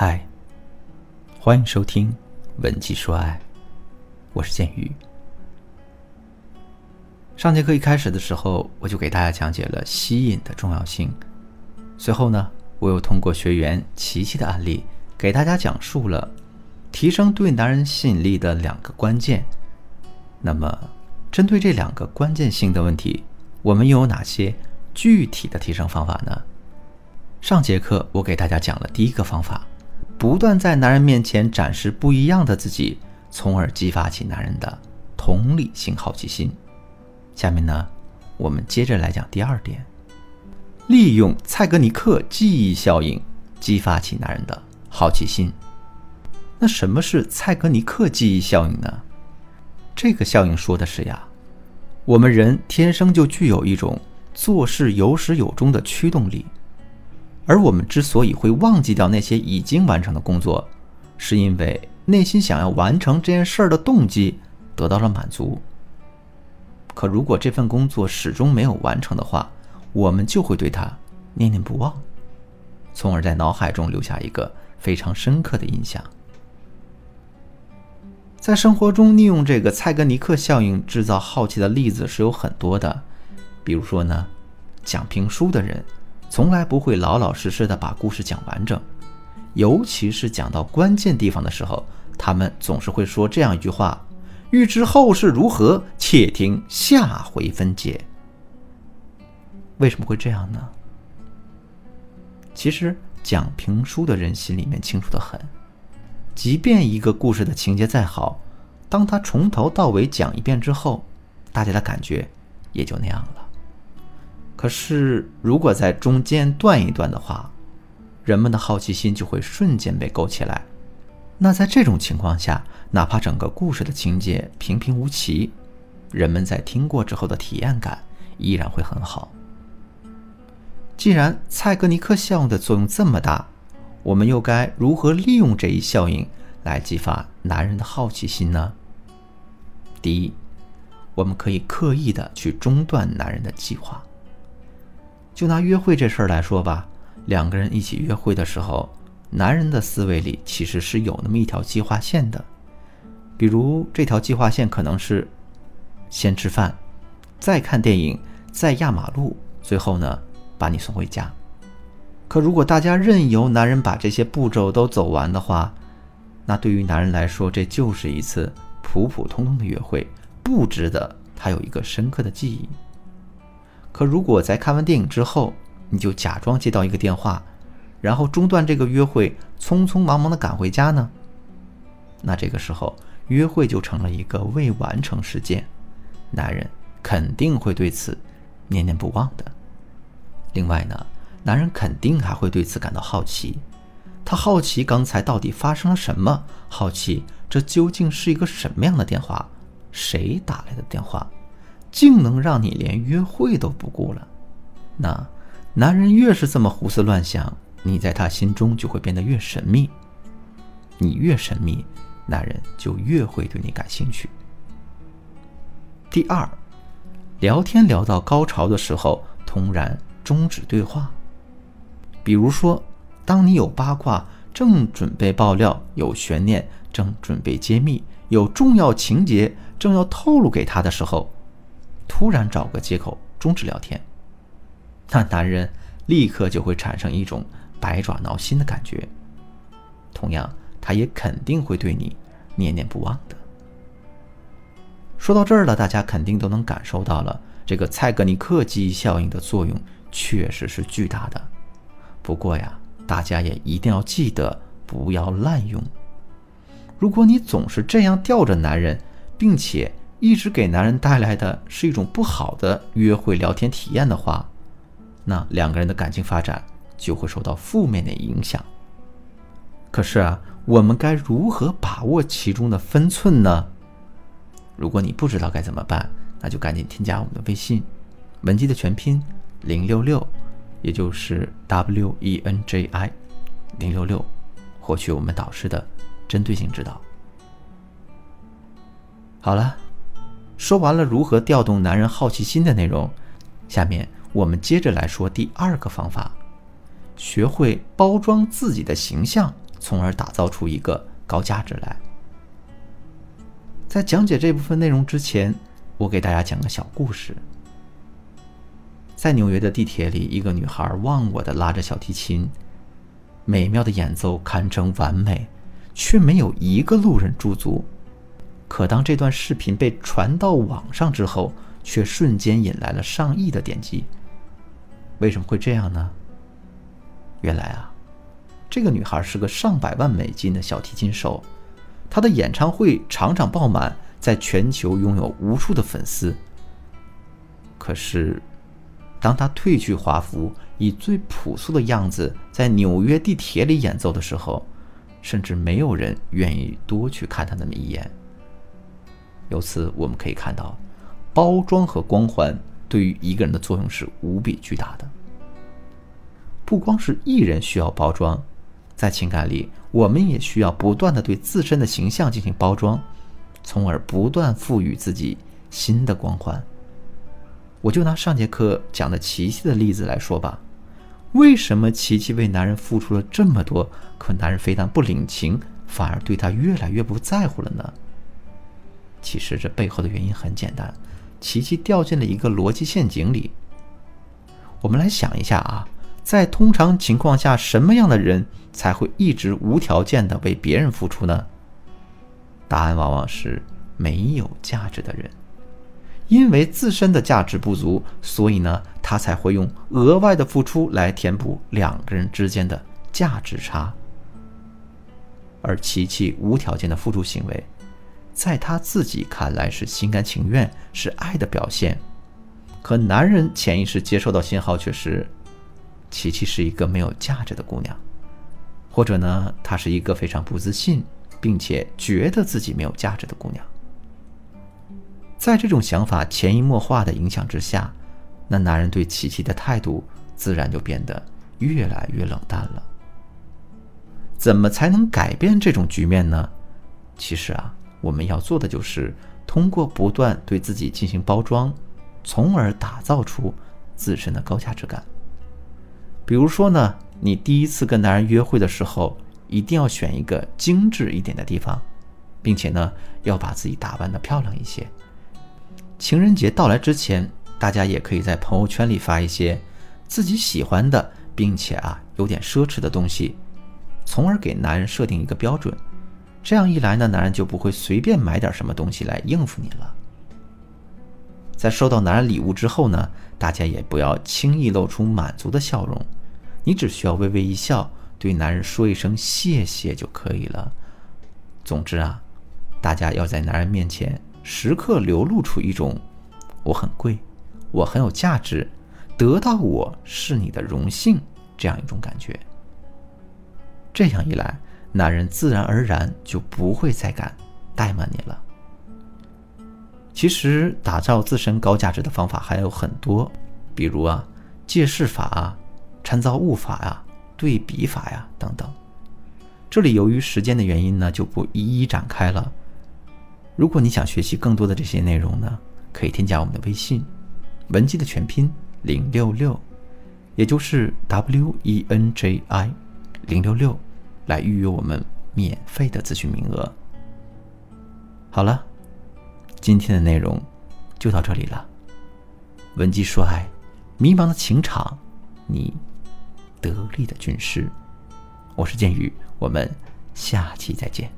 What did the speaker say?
嗨，欢迎收听《文姬说爱》，我是剑鱼。上节课一开始的时候，我就给大家讲解了吸引的重要性。随后呢，我又通过学员琪琪的案例，给大家讲述了提升对男人吸引力的两个关键。那么，针对这两个关键性的问题，我们又有哪些具体的提升方法呢？上节课我给大家讲了第一个方法，不断在男人面前展示不一样的自己，从而激发起男人的同理心、好奇心。下面呢，我们接着来讲第二点，利用蔡格尼克记忆效应激发起男人的好奇心。那什么是蔡格尼克记忆效应呢？这个效应说的是呀，我们人天生就具有一种做事有始有终的驱动力，而我们之所以会忘记掉那些已经完成的工作，是因为内心想要完成这件事儿的动机得到了满足。可如果这份工作始终没有完成的话，我们就会对他念念不忘，从而在脑海中留下一个非常深刻的印象。在生活中，利用这个蔡格尼克效应制造好奇的例子是有很多的。比如说呢，讲评书的人从来不会老老实实的把故事讲完整，尤其是讲到关键地方的时候，他们总是会说这样一句话。欲知后事如何，且听下回分解。为什么会这样呢？其实讲评书的人心里面清楚的很，即便一个故事的情节再好，当他从头到尾讲一遍之后，大家的感觉也就那样了。可是如果在中间断一断的话，人们的好奇心就会瞬间被勾起来。那在这种情况下，哪怕整个故事的情节平平无奇，人们在听过之后的体验感依然会很好。既然蔡格尼克效应的作用这么大，我们又该如何利用这一效应来激发男人的好奇心呢？第一，我们可以刻意的去中断男人的计划。就拿约会这事儿来说吧，两个人一起约会的时候。男人的思维里其实是有那么一条计划线的，比如这条计划线可能是先吃饭，再看电影，再压马路，最后呢把你送回家。可如果大家任由男人把这些步骤都走完的话，那对于男人来说，这就是一次普普通通的约会，不值得他有一个深刻的记忆。可如果在看完电影之后，你就假装接到一个电话。然后中断这个约会，匆匆忙忙的赶回家呢？那这个时候约会就成了一个未完成事件，男人肯定会对此念念不忘的。另外呢，男人肯定还会对此感到好奇，他好奇刚才到底发生了什么，好奇这究竟是一个什么样的电话，谁打来的电话，竟能让你连约会都不顾了？那男人越是这么胡思乱想。你在他心中就会变得越神秘，你越神秘，男人就越会对你感兴趣。第二，聊天聊到高潮的时候，突然终止对话。比如说，当你有八卦正准备爆料，有悬念正准备揭秘，有重要情节正要透露给他的时候，突然找个借口终止聊天，那男人立刻就会产生一种。百爪挠心的感觉，同样，他也肯定会对你念念不忘的。说到这儿了，大家肯定都能感受到了，这个蔡格尼克记忆效应的作用确实是巨大的。不过呀，大家也一定要记得不要滥用。如果你总是这样吊着男人，并且一直给男人带来的是一种不好的约会聊天体验的话，那两个人的感情发展。就会受到负面的影响。可是啊，我们该如何把握其中的分寸呢？如果你不知道该怎么办，那就赶紧添加我们的微信“文姬”的全拼零六六，也就是 W E N J I 零六六，获取我们导师的针对性指导。好了，说完了如何调动男人好奇心的内容，下面我们接着来说第二个方法。学会包装自己的形象，从而打造出一个高价值来。在讲解这部分内容之前，我给大家讲个小故事。在纽约的地铁里，一个女孩忘我的拉着小提琴，美妙的演奏堪称完美，却没有一个路人驻足。可当这段视频被传到网上之后，却瞬间引来了上亿的点击。为什么会这样呢？原来啊，这个女孩是个上百万美金的小提琴手，她的演唱会场场爆满，在全球拥有无数的粉丝。可是，当她褪去华服，以最朴素的样子在纽约地铁里演奏的时候，甚至没有人愿意多去看她那么一眼。由此我们可以看到，包装和光环对于一个人的作用是无比巨大的。不光是艺人需要包装，在情感里，我们也需要不断的对自身的形象进行包装，从而不断赋予自己新的光环。我就拿上节课讲的琪琪的例子来说吧，为什么琪琪为男人付出了这么多，可男人非但不领情，反而对她越来越不在乎了呢？其实这背后的原因很简单，琪琪掉进了一个逻辑陷阱里。我们来想一下啊，在通常情况下，什么样的人才会一直无条件的为别人付出呢？答案往往是没有价值的人，因为自身的价值不足，所以呢，他才会用额外的付出来填补两个人之间的价值差。而琪琪无条件的付出行为。在他自己看来是心甘情愿，是爱的表现，可男人潜意识接收到信号却是，琪琪是一个没有价值的姑娘，或者呢，她是一个非常不自信，并且觉得自己没有价值的姑娘。在这种想法潜移默化的影响之下，那男人对琪琪的态度自然就变得越来越冷淡了。怎么才能改变这种局面呢？其实啊。我们要做的就是通过不断对自己进行包装，从而打造出自身的高价值感。比如说呢，你第一次跟男人约会的时候，一定要选一个精致一点的地方，并且呢，要把自己打扮的漂亮一些。情人节到来之前，大家也可以在朋友圈里发一些自己喜欢的，并且啊有点奢侈的东西，从而给男人设定一个标准。这样一来呢，男人就不会随便买点什么东西来应付你了。在收到男人礼物之后呢，大家也不要轻易露出满足的笑容，你只需要微微一笑，对男人说一声谢谢就可以了。总之啊，大家要在男人面前时刻流露出一种“我很贵，我很有价值，得到我是你的荣幸”这样一种感觉。这样一来。男人自然而然就不会再敢怠慢你了。其实，打造自身高价值的方法还有很多，比如啊，借势法啊、参照物法呀、对比法呀等等。这里由于时间的原因呢，就不一一展开了。如果你想学习更多的这些内容呢，可以添加我们的微信“文姬”的全拼零六六，也就是 W E N J I 零六六。来预约我们免费的咨询名额。好了，今天的内容就到这里了。文姬说爱，迷茫的情场，你得力的军师。我是剑宇，我们下期再见。